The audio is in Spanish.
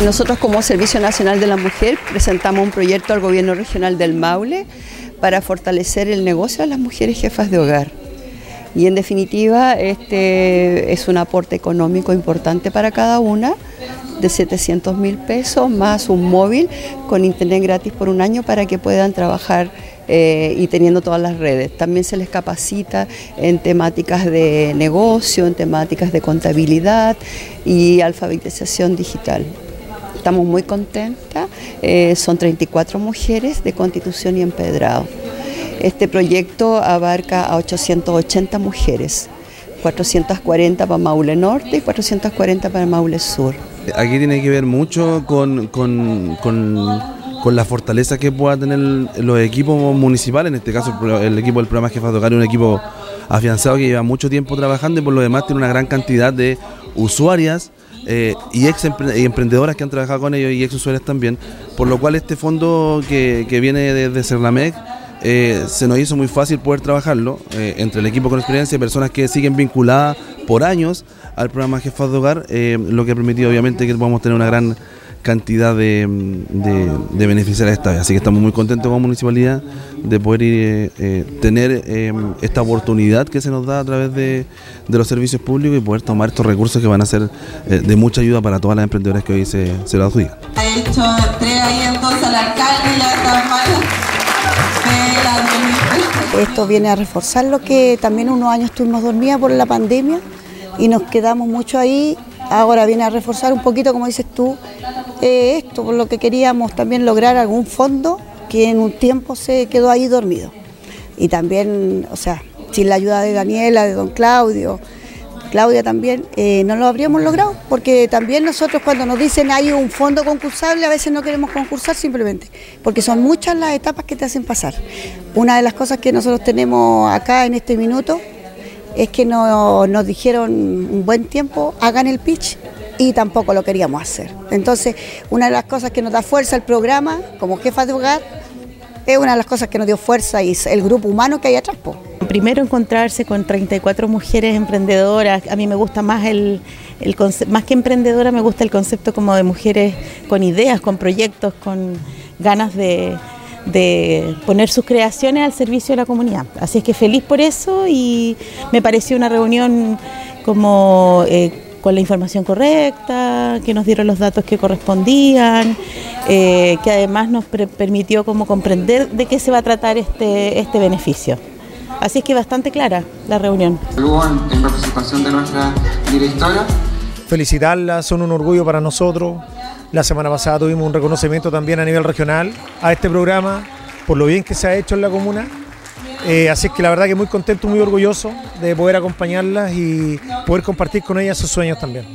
Nosotros como Servicio Nacional de la Mujer presentamos un proyecto al Gobierno Regional del Maule para fortalecer el negocio de las mujeres jefas de hogar. Y en definitiva, este es un aporte económico importante para cada una de 700 mil pesos más un móvil con internet gratis por un año para que puedan trabajar eh, y teniendo todas las redes. También se les capacita en temáticas de negocio, en temáticas de contabilidad y alfabetización digital. Estamos muy contentas, eh, son 34 mujeres de constitución y empedrado. Este proyecto abarca a 880 mujeres, 440 para Maule Norte y 440 para Maule Sur. Aquí tiene que ver mucho con, con, con, la fortaleza que puedan tener los equipos municipales, en este caso el equipo del programa Jefa de un equipo afianzado que lleva mucho tiempo trabajando y por lo demás tiene una gran cantidad de usuarias eh, y ex emprendedoras que han trabajado con ellos y ex usuarias también, por lo cual este fondo que, que viene desde Cerlamec eh, se nos hizo muy fácil poder trabajarlo eh, entre el equipo con experiencia y personas que siguen vinculadas por años al programa Jefas de Hogar, eh, lo que ha permitido obviamente que podamos tener una gran cantidad de, de, beneficiarios esta vez. Así que estamos muy contentos como municipalidad de poder tener esta oportunidad que se nos da a través de, los servicios públicos y poder tomar estos recursos que van a ser de mucha ayuda para todas las emprendedoras que hoy se, se lo adjudican. Ha hecho ahí entonces al alcalde ya esto viene a reforzar lo que también unos años estuvimos dormidas por la pandemia y nos quedamos mucho ahí. Ahora viene a reforzar un poquito, como dices tú, eh, esto, por lo que queríamos también lograr algún fondo que en un tiempo se quedó ahí dormido. Y también, o sea, sin la ayuda de Daniela, de don Claudio, Claudia también, eh, no lo habríamos logrado, porque también nosotros cuando nos dicen hay un fondo concursable, a veces no queremos concursar simplemente, porque son muchas las etapas que te hacen pasar. Una de las cosas que nosotros tenemos acá en este minuto es que nos dijeron un buen tiempo, hagan el pitch, y tampoco lo queríamos hacer. Entonces, una de las cosas que nos da fuerza el programa, como jefa de hogar, es una de las cosas que nos dio fuerza y el grupo humano que hay atrás. Primero encontrarse con 34 mujeres emprendedoras, a mí me gusta más el, el más que emprendedora me gusta el concepto como de mujeres con ideas, con proyectos, con ganas de, poner sus creaciones al servicio de la comunidad. Así es que feliz por eso y me pareció una reunión como eh, con la información correcta, que nos dieron los datos que correspondían, eh, que además nos permitió como comprender de qué se va a tratar este, este beneficio. Así es que bastante clara la reunión. En, representación de nuestra directora. Felicitarlas, son un orgullo para nosotros. La semana pasada tuvimos un reconocimiento también a nivel regional a este programa por lo bien que se ha hecho en la comuna. Eh, así es que la verdad que muy contento, muy orgulloso de poder acompañarlas y poder compartir con ellas sus sueños también.